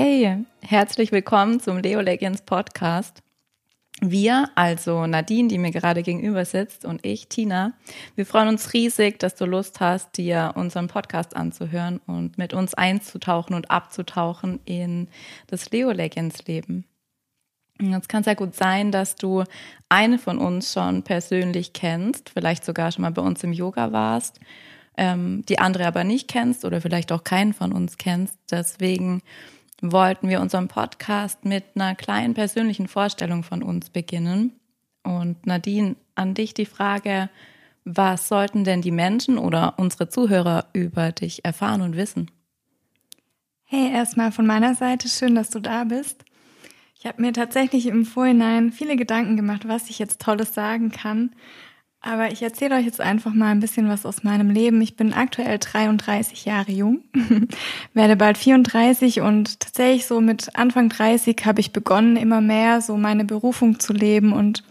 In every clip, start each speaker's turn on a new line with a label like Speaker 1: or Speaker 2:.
Speaker 1: Hey, herzlich willkommen zum Leo Legends Podcast. Wir, also Nadine, die mir gerade gegenüber sitzt, und ich, Tina, wir freuen uns riesig, dass du Lust hast, dir unseren Podcast anzuhören und mit uns einzutauchen und abzutauchen in das Leo Legends Leben. Jetzt kann es ja gut sein, dass du eine von uns schon persönlich kennst, vielleicht sogar schon mal bei uns im Yoga warst, ähm, die andere aber nicht kennst oder vielleicht auch keinen von uns kennst. Deswegen wollten wir unseren Podcast mit einer kleinen persönlichen Vorstellung von uns beginnen. Und Nadine, an dich die Frage, was sollten denn die Menschen oder unsere Zuhörer über dich erfahren und wissen?
Speaker 2: Hey, erstmal von meiner Seite schön, dass du da bist. Ich habe mir tatsächlich im Vorhinein viele Gedanken gemacht, was ich jetzt Tolles sagen kann. Aber ich erzähle euch jetzt einfach mal ein bisschen was aus meinem Leben. Ich bin aktuell 33 Jahre jung, werde bald 34 und tatsächlich so mit Anfang 30 habe ich begonnen, immer mehr so meine Berufung zu leben und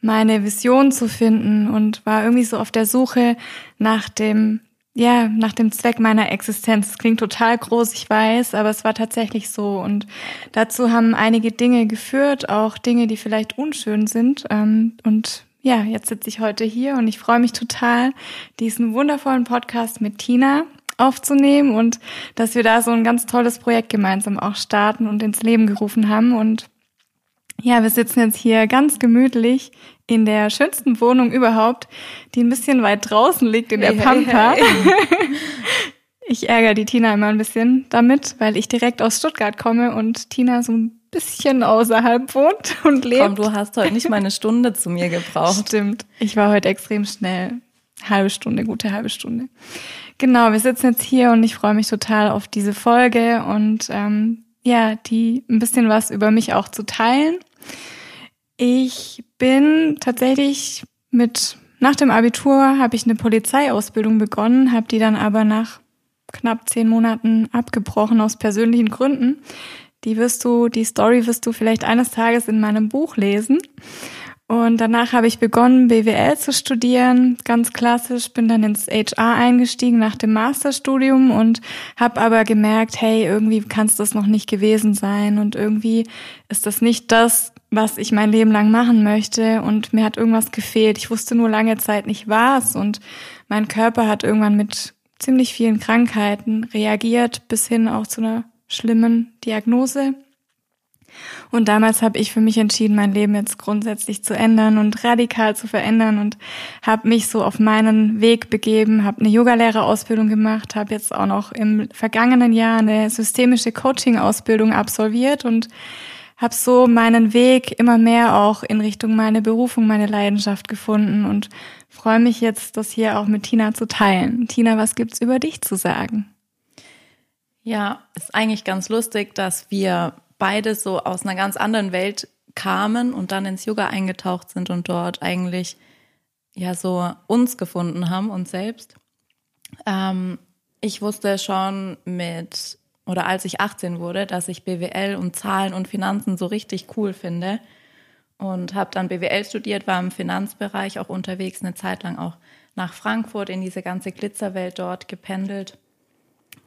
Speaker 2: meine Vision zu finden und war irgendwie so auf der Suche nach dem, ja, nach dem Zweck meiner Existenz. Es klingt total groß, ich weiß, aber es war tatsächlich so. Und dazu haben einige Dinge geführt, auch Dinge, die vielleicht unschön sind. Ähm, und ja, jetzt sitze ich heute hier und ich freue mich total, diesen wundervollen Podcast mit Tina aufzunehmen und dass wir da so ein ganz tolles Projekt gemeinsam auch starten und ins Leben gerufen haben. Und ja, wir sitzen jetzt hier ganz gemütlich in der schönsten Wohnung überhaupt, die ein bisschen weit draußen liegt in der Pampa. Ich ärgere die Tina immer ein bisschen damit, weil ich direkt aus Stuttgart komme und Tina so ein bisschen außerhalb wohnt und lebt. Komm,
Speaker 1: du hast heute nicht mal eine Stunde zu mir gebraucht.
Speaker 2: Stimmt. Ich war heute extrem schnell. Halbe Stunde, gute halbe Stunde. Genau, wir sitzen jetzt hier und ich freue mich total auf diese Folge und ähm, ja, die ein bisschen was über mich auch zu teilen. Ich bin tatsächlich mit nach dem Abitur habe ich eine Polizeiausbildung begonnen, habe die dann aber nach knapp zehn Monaten abgebrochen aus persönlichen Gründen. Die wirst du, die Story wirst du vielleicht eines Tages in meinem Buch lesen. Und danach habe ich begonnen, BWL zu studieren, ganz klassisch, bin dann ins HR eingestiegen nach dem Masterstudium und habe aber gemerkt, hey, irgendwie kann es das noch nicht gewesen sein und irgendwie ist das nicht das, was ich mein Leben lang machen möchte und mir hat irgendwas gefehlt. Ich wusste nur lange Zeit nicht was und mein Körper hat irgendwann mit ziemlich vielen Krankheiten reagiert, bis hin auch zu einer schlimmen Diagnose. Und damals habe ich für mich entschieden, mein Leben jetzt grundsätzlich zu ändern und radikal zu verändern und habe mich so auf meinen Weg begeben, habe eine Yogalehrerausbildung gemacht, habe jetzt auch noch im vergangenen Jahr eine systemische Coaching-Ausbildung absolviert und habe so meinen Weg immer mehr auch in Richtung meine Berufung, meine Leidenschaft gefunden und freue mich jetzt, das hier auch mit Tina zu teilen. Tina, was gibt's über dich zu sagen?
Speaker 1: Ja, ist eigentlich ganz lustig, dass wir beide so aus einer ganz anderen Welt kamen und dann ins Yoga eingetaucht sind und dort eigentlich ja so uns gefunden haben, uns selbst. Ähm, ich wusste schon mit oder als ich 18 wurde, dass ich BWL und Zahlen und Finanzen so richtig cool finde und habe dann BWL studiert, war im Finanzbereich auch unterwegs, eine Zeit lang auch nach Frankfurt in diese ganze Glitzerwelt dort gependelt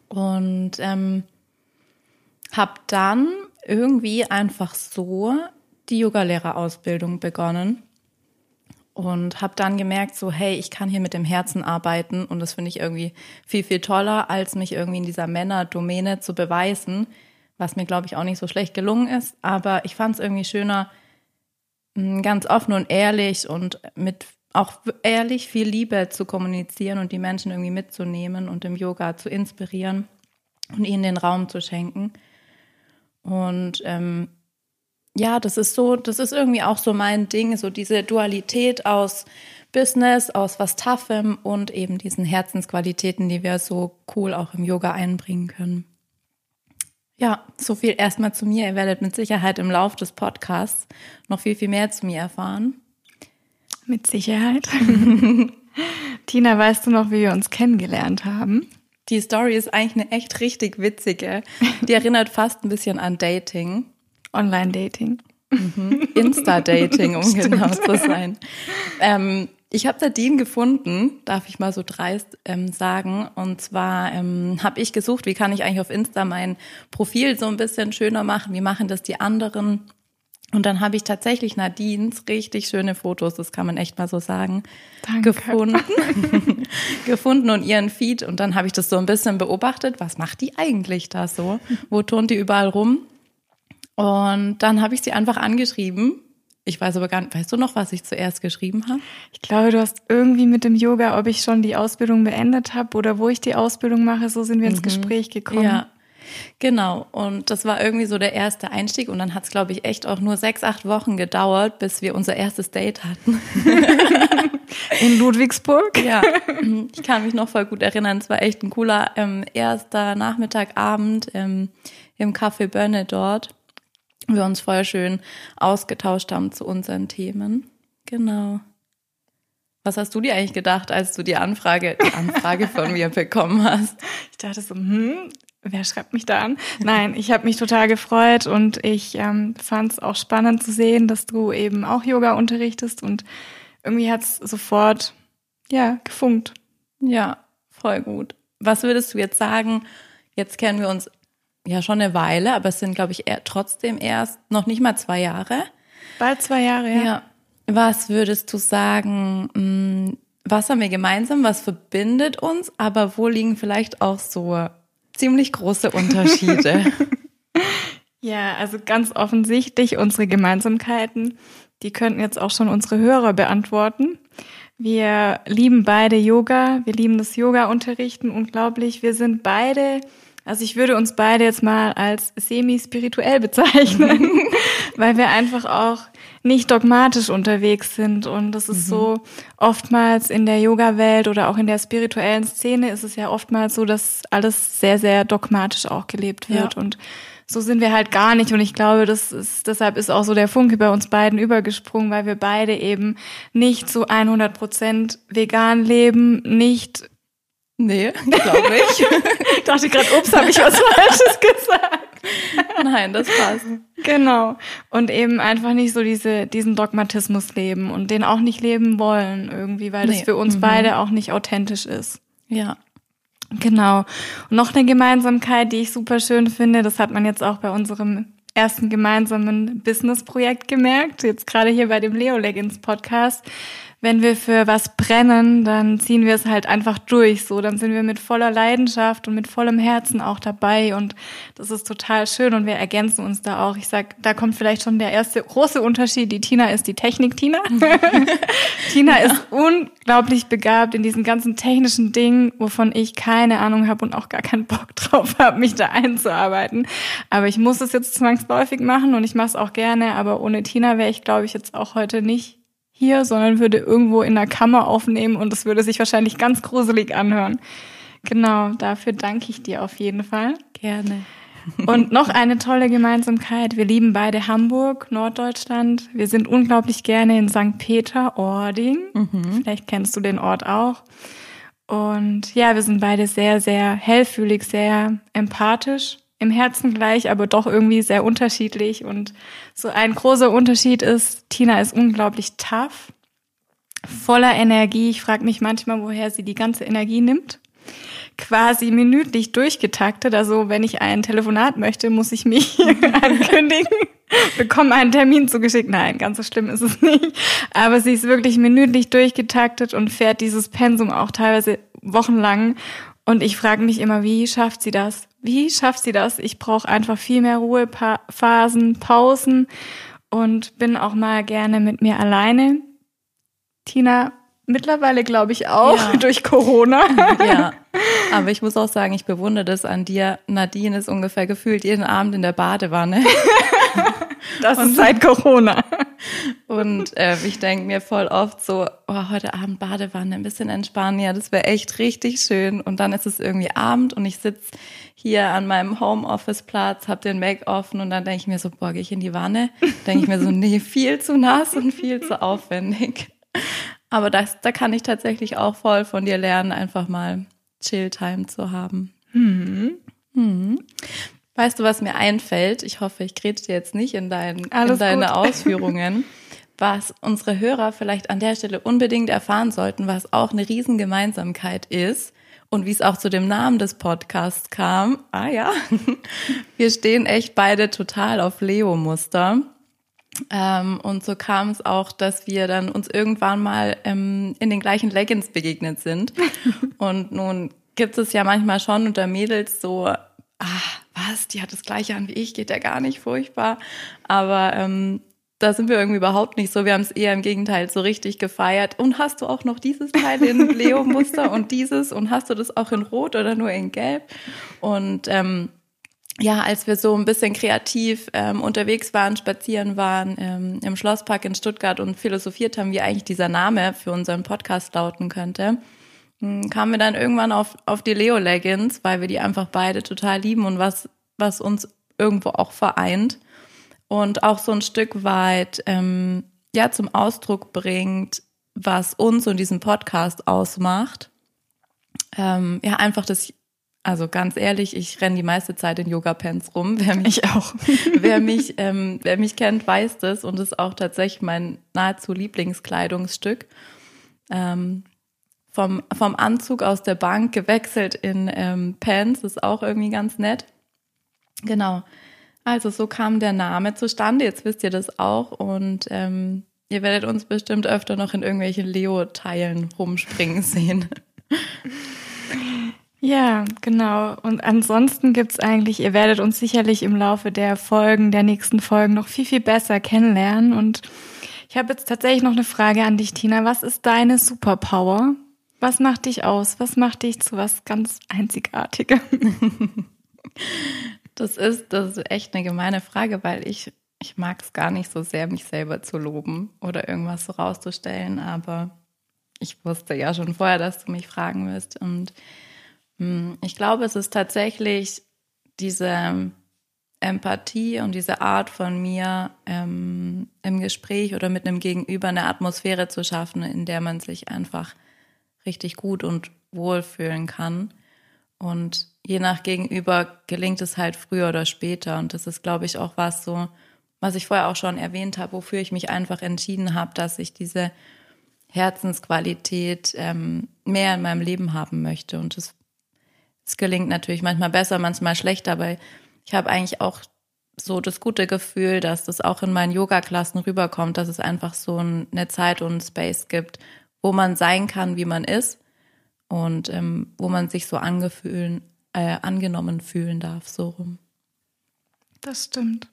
Speaker 1: und ähm, habe dann irgendwie einfach so die Yogalehrerausbildung begonnen und habe dann gemerkt, so hey, ich kann hier mit dem Herzen arbeiten und das finde ich irgendwie viel, viel toller, als mich irgendwie in dieser Männerdomäne zu beweisen, was mir, glaube ich, auch nicht so schlecht gelungen ist. Aber ich fand es irgendwie schöner, ganz offen und ehrlich und mit auch ehrlich viel Liebe zu kommunizieren und die Menschen irgendwie mitzunehmen und im Yoga zu inspirieren und ihnen den Raum zu schenken. Und ähm, ja, das ist so, das ist irgendwie auch so mein Ding, so diese Dualität aus Business, aus was Toughem und eben diesen Herzensqualitäten, die wir so cool auch im Yoga einbringen können. Ja, so viel erstmal zu mir. Ihr werdet mit Sicherheit im Lauf des Podcasts noch viel, viel mehr zu mir erfahren.
Speaker 2: Mit Sicherheit. Tina, weißt du noch, wie wir uns kennengelernt haben?
Speaker 1: Die Story ist eigentlich eine echt richtig witzige. Die erinnert fast ein bisschen an Dating.
Speaker 2: Online-Dating.
Speaker 1: Mhm. Insta-Dating, um genau zu sein. Ähm, ich habe Nadine gefunden, darf ich mal so dreist ähm, sagen. Und zwar ähm, habe ich gesucht, wie kann ich eigentlich auf Insta mein Profil so ein bisschen schöner machen, wie machen das die anderen. Und dann habe ich tatsächlich Nadines richtig schöne Fotos, das kann man echt mal so sagen,
Speaker 2: Danke.
Speaker 1: gefunden. gefunden und ihren Feed. Und dann habe ich das so ein bisschen beobachtet, was macht die eigentlich da so? Wo turnt die überall rum? Und dann habe ich sie einfach angeschrieben ich weiß aber gar nicht, weißt du noch, was ich zuerst geschrieben habe?
Speaker 2: Ich glaube, du hast irgendwie mit dem Yoga, ob ich schon die Ausbildung beendet habe oder wo ich die Ausbildung mache, so sind wir ins mhm. Gespräch gekommen.
Speaker 1: Ja, genau. Und das war irgendwie so der erste Einstieg. Und dann hat es, glaube ich, echt auch nur sechs, acht Wochen gedauert, bis wir unser erstes Date hatten.
Speaker 2: In Ludwigsburg?
Speaker 1: Ja, ich kann mich noch voll gut erinnern. Es war echt ein cooler ähm, erster Nachmittagabend ähm, im Café Bönne dort wir uns voll schön ausgetauscht haben zu unseren Themen. Genau. Was hast du dir eigentlich gedacht, als du die Anfrage, die Anfrage von mir bekommen hast?
Speaker 2: Ich dachte so, hm, wer schreibt mich da an? Nein, ich habe mich total gefreut und ich ähm, fand es auch spannend zu sehen, dass du eben auch Yoga unterrichtest und irgendwie hat es sofort, ja, gefunkt.
Speaker 1: Ja, voll gut. Was würdest du jetzt sagen? Jetzt kennen wir uns ja schon eine Weile, aber es sind, glaube ich, trotzdem erst noch nicht mal zwei Jahre.
Speaker 2: Bald zwei Jahre, ja. ja.
Speaker 1: Was würdest du sagen, hm, was haben wir gemeinsam, was verbindet uns, aber wo liegen vielleicht auch so ziemlich große Unterschiede?
Speaker 2: ja, also ganz offensichtlich unsere Gemeinsamkeiten, die könnten jetzt auch schon unsere Hörer beantworten. Wir lieben beide Yoga, wir lieben das Yoga-Unterrichten unglaublich. Wir sind beide also ich würde uns beide jetzt mal als semi-spirituell bezeichnen, weil wir einfach auch nicht dogmatisch unterwegs sind. Und das ist mhm. so oftmals in der Yoga-Welt oder auch in der spirituellen Szene ist es ja oftmals so, dass alles sehr, sehr dogmatisch auch gelebt wird. Ja. Und so sind wir halt gar nicht. Und ich glaube, das ist, deshalb ist auch so der Funke bei uns beiden übergesprungen, weil wir beide eben nicht zu 100 Prozent vegan leben, nicht
Speaker 1: Nee, glaube ich.
Speaker 2: ich dachte gerade, ups, habe ich was Falsches gesagt.
Speaker 1: Nein, das passt.
Speaker 2: Genau. Und eben einfach nicht so diese, diesen Dogmatismus leben und den auch nicht leben wollen irgendwie, weil nee. das für uns mhm. beide auch nicht authentisch ist.
Speaker 1: Ja.
Speaker 2: Genau. Und noch eine Gemeinsamkeit, die ich super schön finde, das hat man jetzt auch bei unserem ersten gemeinsamen Business-Projekt gemerkt, jetzt gerade hier bei dem Leo Leggins Podcast wenn wir für was brennen, dann ziehen wir es halt einfach durch. So, dann sind wir mit voller Leidenschaft und mit vollem Herzen auch dabei und das ist total schön und wir ergänzen uns da auch. Ich sag, da kommt vielleicht schon der erste große Unterschied. Die Tina ist die Technik-Tina. Tina ja. ist unglaublich begabt in diesen ganzen technischen Dingen, wovon ich keine Ahnung habe und auch gar keinen Bock drauf habe, mich da einzuarbeiten. Aber ich muss es jetzt zwangsläufig machen und ich mache es auch gerne. Aber ohne Tina wäre ich, glaube ich, jetzt auch heute nicht hier, sondern würde irgendwo in der Kammer aufnehmen und es würde sich wahrscheinlich ganz gruselig anhören. Genau, dafür danke ich dir auf jeden Fall.
Speaker 1: Gerne.
Speaker 2: Und noch eine tolle Gemeinsamkeit. Wir lieben beide Hamburg, Norddeutschland. Wir sind unglaublich gerne in St. Peter-Ording. Mhm. Vielleicht kennst du den Ort auch. Und ja, wir sind beide sehr, sehr hellfühlig, sehr empathisch im Herzen gleich, aber doch irgendwie sehr unterschiedlich. Und so ein großer Unterschied ist, Tina ist unglaublich tough, voller Energie. Ich frage mich manchmal, woher sie die ganze Energie nimmt. Quasi minütlich durchgetaktet. Also wenn ich ein Telefonat möchte, muss ich mich ankündigen, bekomme einen Termin zugeschickt. Nein, ganz so schlimm ist es nicht. Aber sie ist wirklich minütlich durchgetaktet und fährt dieses Pensum auch teilweise wochenlang. Und ich frage mich immer, wie schafft sie das? Wie schafft sie das? Ich brauche einfach viel mehr Ruhephasen, Pausen und bin auch mal gerne mit mir alleine. Tina mittlerweile glaube ich auch ja. durch Corona.
Speaker 1: Ja. Aber ich muss auch sagen, ich bewundere das an dir. Nadine ist ungefähr gefühlt jeden Abend in der Badewanne.
Speaker 2: Das und, ist seit Corona.
Speaker 1: Und äh, ich denke mir voll oft so, oh, heute Abend Badewanne, ein bisschen entspannen, ja, das wäre echt richtig schön. Und dann ist es irgendwie Abend und ich sitze hier an meinem Homeoffice-Platz, habe den Mac offen und dann denke ich mir so, boah, gehe ich in die Wanne? Denke ich mir so, nee, viel zu nass und viel zu aufwendig. Aber das, da kann ich tatsächlich auch voll von dir lernen, einfach mal Chill-Time zu haben. Mhm. Mhm. Weißt du, was mir einfällt? Ich hoffe, ich krete dir jetzt nicht in, dein, in deine Ausführungen. was unsere Hörer vielleicht an der Stelle unbedingt erfahren sollten, was auch eine Riesengemeinsamkeit ist und wie es auch zu dem Namen des Podcasts kam. Ah ja, wir stehen echt beide total auf Leo-Muster. Ähm, und so kam es auch, dass wir dann uns irgendwann mal ähm, in den gleichen Leggings begegnet sind. und nun gibt es ja manchmal schon unter Mädels so, ah, was, die hat das gleiche an wie ich, geht ja gar nicht furchtbar. Aber ähm, da sind wir irgendwie überhaupt nicht so. Wir haben es eher im Gegenteil so richtig gefeiert. Und hast du auch noch dieses Teil in Leo-Muster und dieses? Und hast du das auch in Rot oder nur in Gelb? Und ähm, ja, als wir so ein bisschen kreativ ähm, unterwegs waren, spazieren waren ähm, im Schlosspark in Stuttgart und philosophiert haben, wie eigentlich dieser Name für unseren Podcast lauten könnte, kamen wir dann irgendwann auf, auf die Leo Leggings, weil wir die einfach beide total lieben und was, was uns irgendwo auch vereint und auch so ein Stück weit ähm, ja zum Ausdruck bringt, was uns und diesen Podcast ausmacht. Ähm, ja, einfach das also ganz ehrlich, ich renne die meiste Zeit in Yoga-Pants rum.
Speaker 2: Wer mich, ich auch.
Speaker 1: wer mich, ähm, wer mich kennt, weiß das und ist auch tatsächlich mein nahezu Lieblingskleidungsstück. Ähm, vom, vom Anzug aus der Bank gewechselt in ähm, Pants ist auch irgendwie ganz nett. Genau. Also so kam der Name zustande. Jetzt wisst ihr das auch und ähm, ihr werdet uns bestimmt öfter noch in irgendwelchen Leo-Teilen rumspringen sehen.
Speaker 2: Ja, genau. Und ansonsten gibt's eigentlich, ihr werdet uns sicherlich im Laufe der Folgen, der nächsten Folgen noch viel, viel besser kennenlernen. Und ich habe jetzt tatsächlich noch eine Frage an dich, Tina. Was ist deine Superpower? Was macht dich aus? Was macht dich zu was ganz Einzigartigem?
Speaker 1: Das ist, das ist echt eine gemeine Frage, weil ich, ich mag es gar nicht so sehr, mich selber zu loben oder irgendwas so rauszustellen. Aber ich wusste ja schon vorher, dass du mich fragen wirst. Und hm, ich glaube, es ist tatsächlich diese Empathie und diese Art von mir ähm, im Gespräch oder mit einem Gegenüber eine Atmosphäre zu schaffen, in der man sich einfach richtig gut und wohl fühlen kann. Und je nach Gegenüber gelingt es halt früher oder später. Und das ist, glaube ich, auch was so, was ich vorher auch schon erwähnt habe, wofür ich mich einfach entschieden habe, dass ich diese Herzensqualität ähm, mehr in meinem Leben haben möchte. Und das es gelingt natürlich manchmal besser, manchmal schlechter, aber ich habe eigentlich auch so das gute Gefühl, dass das auch in meinen Yoga-Klassen rüberkommt, dass es einfach so eine Zeit und einen Space gibt, wo man sein kann, wie man ist und ähm, wo man sich so angefühlen, äh, angenommen fühlen darf, so rum.
Speaker 2: Das stimmt.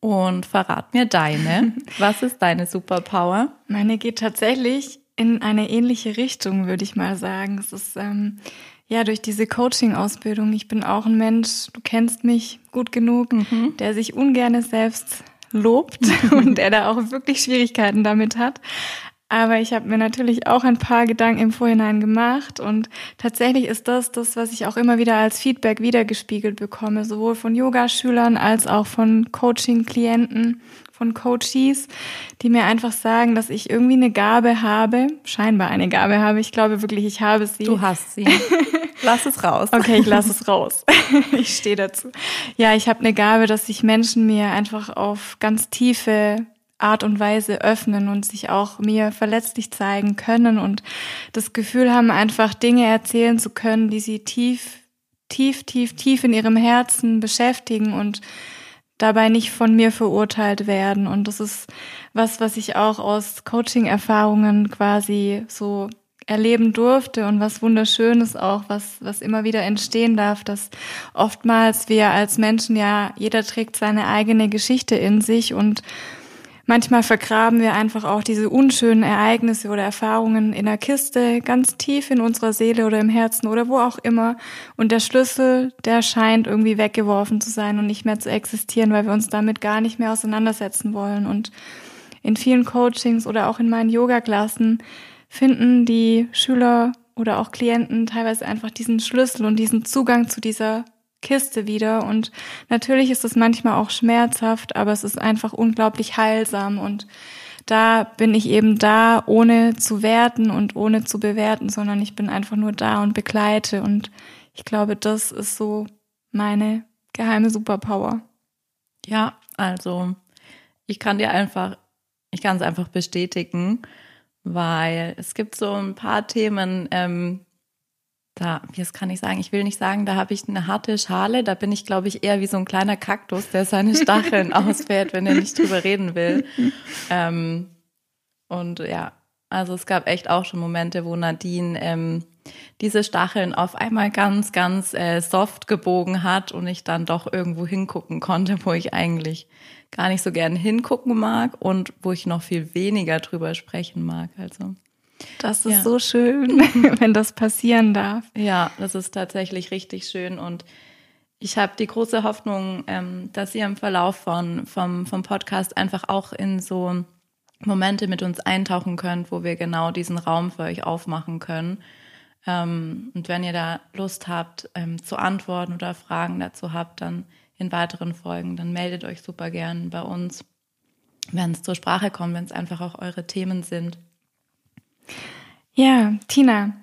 Speaker 1: Und verrat mir deine. Was ist deine Superpower?
Speaker 2: Meine geht tatsächlich in eine ähnliche Richtung, würde ich mal sagen. Es ist ähm, ja, durch diese Coaching-Ausbildung. Ich bin auch ein Mensch, du kennst mich gut genug, mhm. der sich ungern selbst lobt und der da auch wirklich Schwierigkeiten damit hat. Aber ich habe mir natürlich auch ein paar Gedanken im Vorhinein gemacht und tatsächlich ist das das, was ich auch immer wieder als Feedback wiedergespiegelt bekomme, sowohl von Yogaschülern als auch von Coaching-Klienten von Coaches, die mir einfach sagen, dass ich irgendwie eine Gabe habe, scheinbar eine Gabe habe. Ich glaube wirklich, ich habe sie.
Speaker 1: Du hast sie. Lass es raus.
Speaker 2: Okay, ich lass es raus. ich stehe dazu. Ja, ich habe eine Gabe, dass sich Menschen mir einfach auf ganz tiefe Art und Weise öffnen und sich auch mir verletzlich zeigen können und das Gefühl haben, einfach Dinge erzählen zu können, die sie tief, tief, tief, tief in ihrem Herzen beschäftigen und dabei nicht von mir verurteilt werden. Und das ist was, was ich auch aus Coaching-Erfahrungen quasi so erleben durfte und was wunderschönes auch, was, was immer wieder entstehen darf, dass oftmals wir als Menschen ja, jeder trägt seine eigene Geschichte in sich und Manchmal vergraben wir einfach auch diese unschönen Ereignisse oder Erfahrungen in der Kiste, ganz tief in unserer Seele oder im Herzen oder wo auch immer. Und der Schlüssel, der scheint irgendwie weggeworfen zu sein und nicht mehr zu existieren, weil wir uns damit gar nicht mehr auseinandersetzen wollen. Und in vielen Coachings oder auch in meinen Yoga-Klassen finden die Schüler oder auch Klienten teilweise einfach diesen Schlüssel und diesen Zugang zu dieser Kiste wieder. Und natürlich ist es manchmal auch schmerzhaft, aber es ist einfach unglaublich heilsam. Und da bin ich eben da, ohne zu werten und ohne zu bewerten, sondern ich bin einfach nur da und begleite. Und ich glaube, das ist so meine geheime Superpower.
Speaker 1: Ja, also ich kann dir einfach ich kann es einfach bestätigen, weil es gibt so ein paar Themen, ähm, da, wie das kann ich sagen, ich will nicht sagen, da habe ich eine harte Schale, da bin ich, glaube ich, eher wie so ein kleiner Kaktus, der seine Stacheln ausfährt, wenn er nicht drüber reden will. Ähm, und ja, also es gab echt auch schon Momente, wo Nadine ähm, diese Stacheln auf einmal ganz, ganz äh, soft gebogen hat und ich dann doch irgendwo hingucken konnte, wo ich eigentlich gar nicht so gern hingucken mag und wo ich noch viel weniger drüber sprechen mag. Also
Speaker 2: das ist ja. so schön, wenn das passieren darf.
Speaker 1: Ja, das ist tatsächlich richtig schön und ich habe die große Hoffnung, ähm, dass ihr im Verlauf von, vom, vom Podcast einfach auch in so Momente mit uns eintauchen könnt, wo wir genau diesen Raum für euch aufmachen können. Ähm, und wenn ihr da Lust habt ähm, zu antworten oder Fragen dazu habt, dann in weiteren Folgen, dann meldet euch super gern bei uns, wenn es zur Sprache kommt, wenn es einfach auch eure Themen sind.
Speaker 2: Ja, Tina,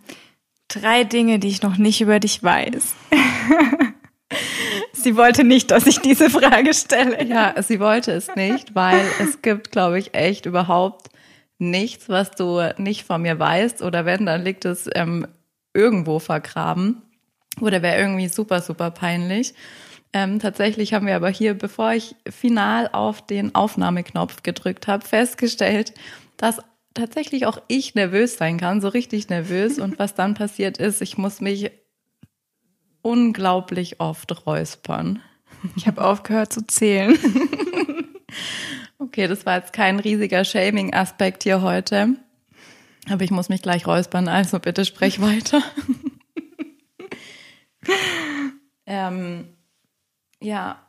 Speaker 2: drei Dinge, die ich noch nicht über dich weiß. sie wollte nicht, dass ich diese Frage stelle.
Speaker 1: Ja, sie wollte es nicht, weil es gibt, glaube ich, echt überhaupt nichts, was du nicht von mir weißt. Oder wenn, dann liegt es ähm, irgendwo vergraben. Oder wäre irgendwie super, super peinlich. Ähm, tatsächlich haben wir aber hier, bevor ich final auf den Aufnahmeknopf gedrückt habe, festgestellt, dass tatsächlich auch ich nervös sein kann, so richtig nervös. Und was dann passiert ist, ich muss mich unglaublich oft räuspern.
Speaker 2: Ich habe aufgehört zu zählen.
Speaker 1: okay, das war jetzt kein riesiger Shaming-Aspekt hier heute. Aber ich muss mich gleich räuspern, also bitte sprech weiter. ähm, ja,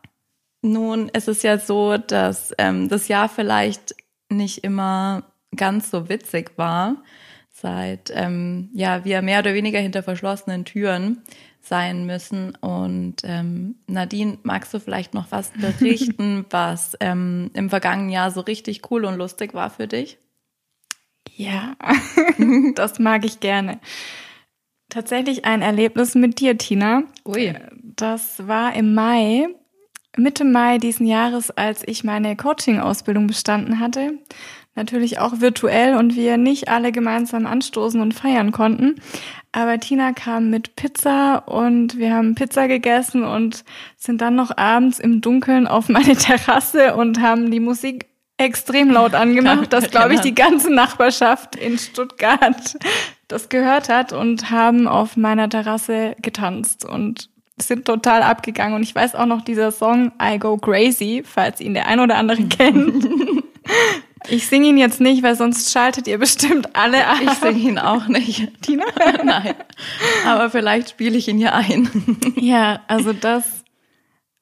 Speaker 1: nun, es ist ja so, dass ähm, das Jahr vielleicht nicht immer ganz so witzig war, seit ähm, ja wir mehr oder weniger hinter verschlossenen Türen sein müssen. Und ähm, Nadine, magst du vielleicht noch was berichten, was ähm, im vergangenen Jahr so richtig cool und lustig war für dich?
Speaker 2: Ja, das mag ich gerne. Tatsächlich ein Erlebnis mit dir, Tina.
Speaker 1: Ui.
Speaker 2: Das war im Mai, Mitte Mai diesen Jahres, als ich meine Coaching-Ausbildung bestanden hatte natürlich auch virtuell und wir nicht alle gemeinsam anstoßen und feiern konnten. Aber Tina kam mit Pizza und wir haben Pizza gegessen und sind dann noch abends im Dunkeln auf meine Terrasse und haben die Musik extrem laut angemacht, dass, glaube ich, die ganze Nachbarschaft in Stuttgart das gehört hat und haben auf meiner Terrasse getanzt und sind total abgegangen. Und ich weiß auch noch dieser Song I Go Crazy, falls ihn der ein oder andere kennt. Ich singe ihn jetzt nicht, weil sonst schaltet ihr bestimmt alle
Speaker 1: ab. Ich singe ihn auch nicht.
Speaker 2: Tina?
Speaker 1: Nein. Aber vielleicht spiele ich ihn hier ein.
Speaker 2: Ja, also das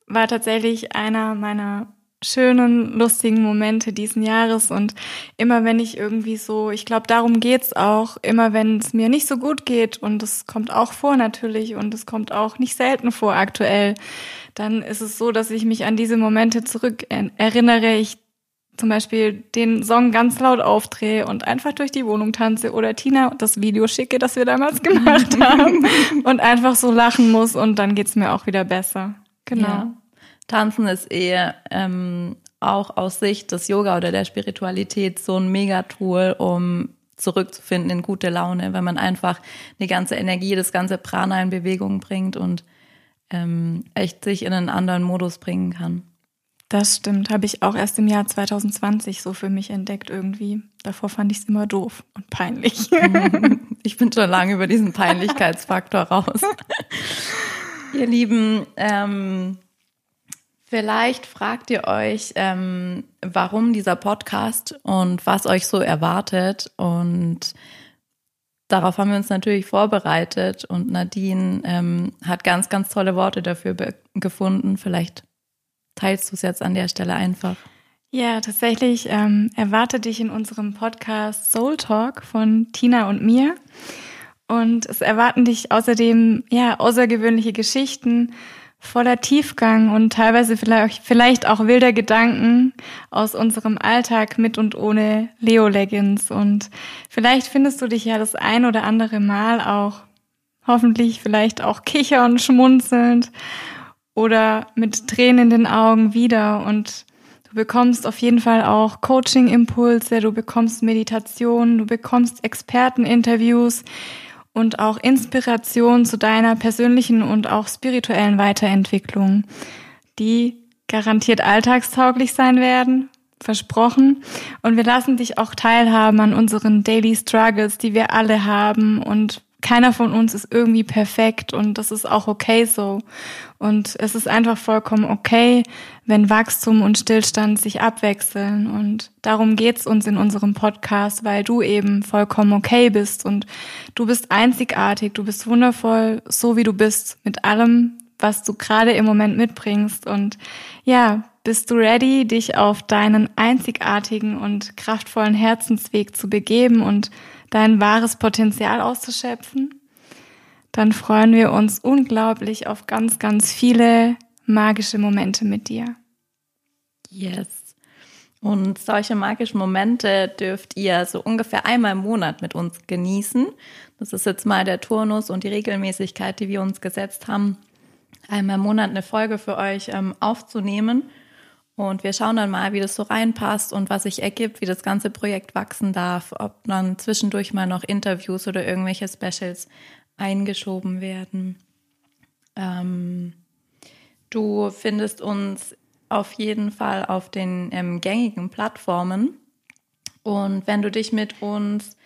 Speaker 2: war tatsächlich einer meiner schönen, lustigen Momente diesen Jahres und immer wenn ich irgendwie so, ich glaube, darum geht's auch, immer wenn es mir nicht so gut geht und es kommt auch vor natürlich und es kommt auch nicht selten vor aktuell, dann ist es so, dass ich mich an diese Momente zurück erinnere. Ich zum Beispiel den Song ganz laut aufdrehe und einfach durch die Wohnung tanze oder Tina das Video schicke, das wir damals gemacht haben und einfach so lachen muss und dann geht's mir auch wieder besser. Genau. Ja.
Speaker 1: Tanzen ist eher ähm, auch aus Sicht des Yoga oder der Spiritualität so ein Megatool, um zurückzufinden in gute Laune, wenn man einfach die ganze Energie, das ganze Prana in Bewegung bringt und ähm, echt sich in einen anderen Modus bringen kann.
Speaker 2: Das stimmt, habe ich auch erst im Jahr 2020 so für mich entdeckt irgendwie. Davor fand ich es immer doof und peinlich.
Speaker 1: Ich bin schon lange über diesen Peinlichkeitsfaktor raus. Ihr Lieben, ähm, vielleicht fragt ihr euch, ähm, warum dieser Podcast und was euch so erwartet. Und darauf haben wir uns natürlich vorbereitet und Nadine ähm, hat ganz, ganz tolle Worte dafür gefunden. Vielleicht teilst du es jetzt an der Stelle einfach?
Speaker 2: Ja, tatsächlich ähm, erwartet dich in unserem Podcast Soul Talk von Tina und mir. Und es erwarten dich außerdem ja außergewöhnliche Geschichten voller Tiefgang und teilweise vielleicht, vielleicht auch wilder Gedanken aus unserem Alltag mit und ohne Leo Leggins. Und vielleicht findest du dich ja das ein oder andere Mal auch hoffentlich vielleicht auch kichern, schmunzelnd oder mit Tränen in den Augen wieder und du bekommst auf jeden Fall auch Coaching-Impulse, du bekommst Meditation, du bekommst Experteninterviews und auch Inspiration zu deiner persönlichen und auch spirituellen Weiterentwicklung, die garantiert alltagstauglich sein werden, versprochen. Und wir lassen dich auch teilhaben an unseren Daily Struggles, die wir alle haben und keiner von uns ist irgendwie perfekt und das ist auch okay so. Und es ist einfach vollkommen okay, wenn Wachstum und Stillstand sich abwechseln. Und darum geht's uns in unserem Podcast, weil du eben vollkommen okay bist und du bist einzigartig, du bist wundervoll, so wie du bist, mit allem, was du gerade im Moment mitbringst. Und ja, bist du ready, dich auf deinen einzigartigen und kraftvollen Herzensweg zu begeben und dein wahres Potenzial auszuschöpfen, dann freuen wir uns unglaublich auf ganz, ganz viele magische Momente mit dir.
Speaker 1: Yes. Und solche magischen Momente dürft ihr so ungefähr einmal im Monat mit uns genießen. Das ist jetzt mal der Turnus und die Regelmäßigkeit, die wir uns gesetzt haben, einmal im Monat eine Folge für euch ähm, aufzunehmen. Und wir schauen dann mal, wie das so reinpasst und was sich ergibt, wie das ganze Projekt wachsen darf, ob dann zwischendurch mal noch Interviews oder irgendwelche Specials eingeschoben werden. Ähm, du findest uns auf jeden Fall auf den ähm, gängigen Plattformen. Und wenn du dich mit uns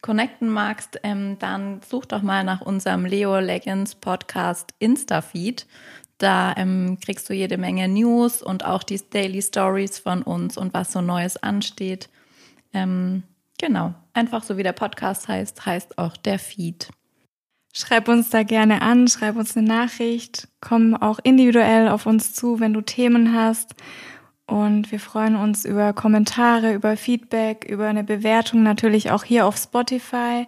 Speaker 1: connecten magst, ähm, dann such doch mal nach unserem Leo Legends Podcast Insta-Feed. Da ähm, kriegst du jede Menge News und auch die Daily Stories von uns und was so Neues ansteht. Ähm, genau, einfach so wie der Podcast heißt, heißt auch der Feed.
Speaker 2: Schreib uns da gerne an, schreib uns eine Nachricht, komm auch individuell auf uns zu, wenn du Themen hast. Und wir freuen uns über Kommentare, über Feedback, über eine Bewertung natürlich auch hier auf Spotify.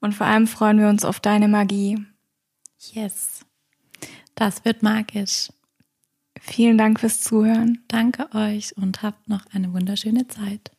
Speaker 2: Und vor allem freuen wir uns auf deine Magie.
Speaker 1: Yes. Das wird magisch.
Speaker 2: Vielen Dank fürs Zuhören.
Speaker 1: Danke euch und habt noch eine wunderschöne Zeit.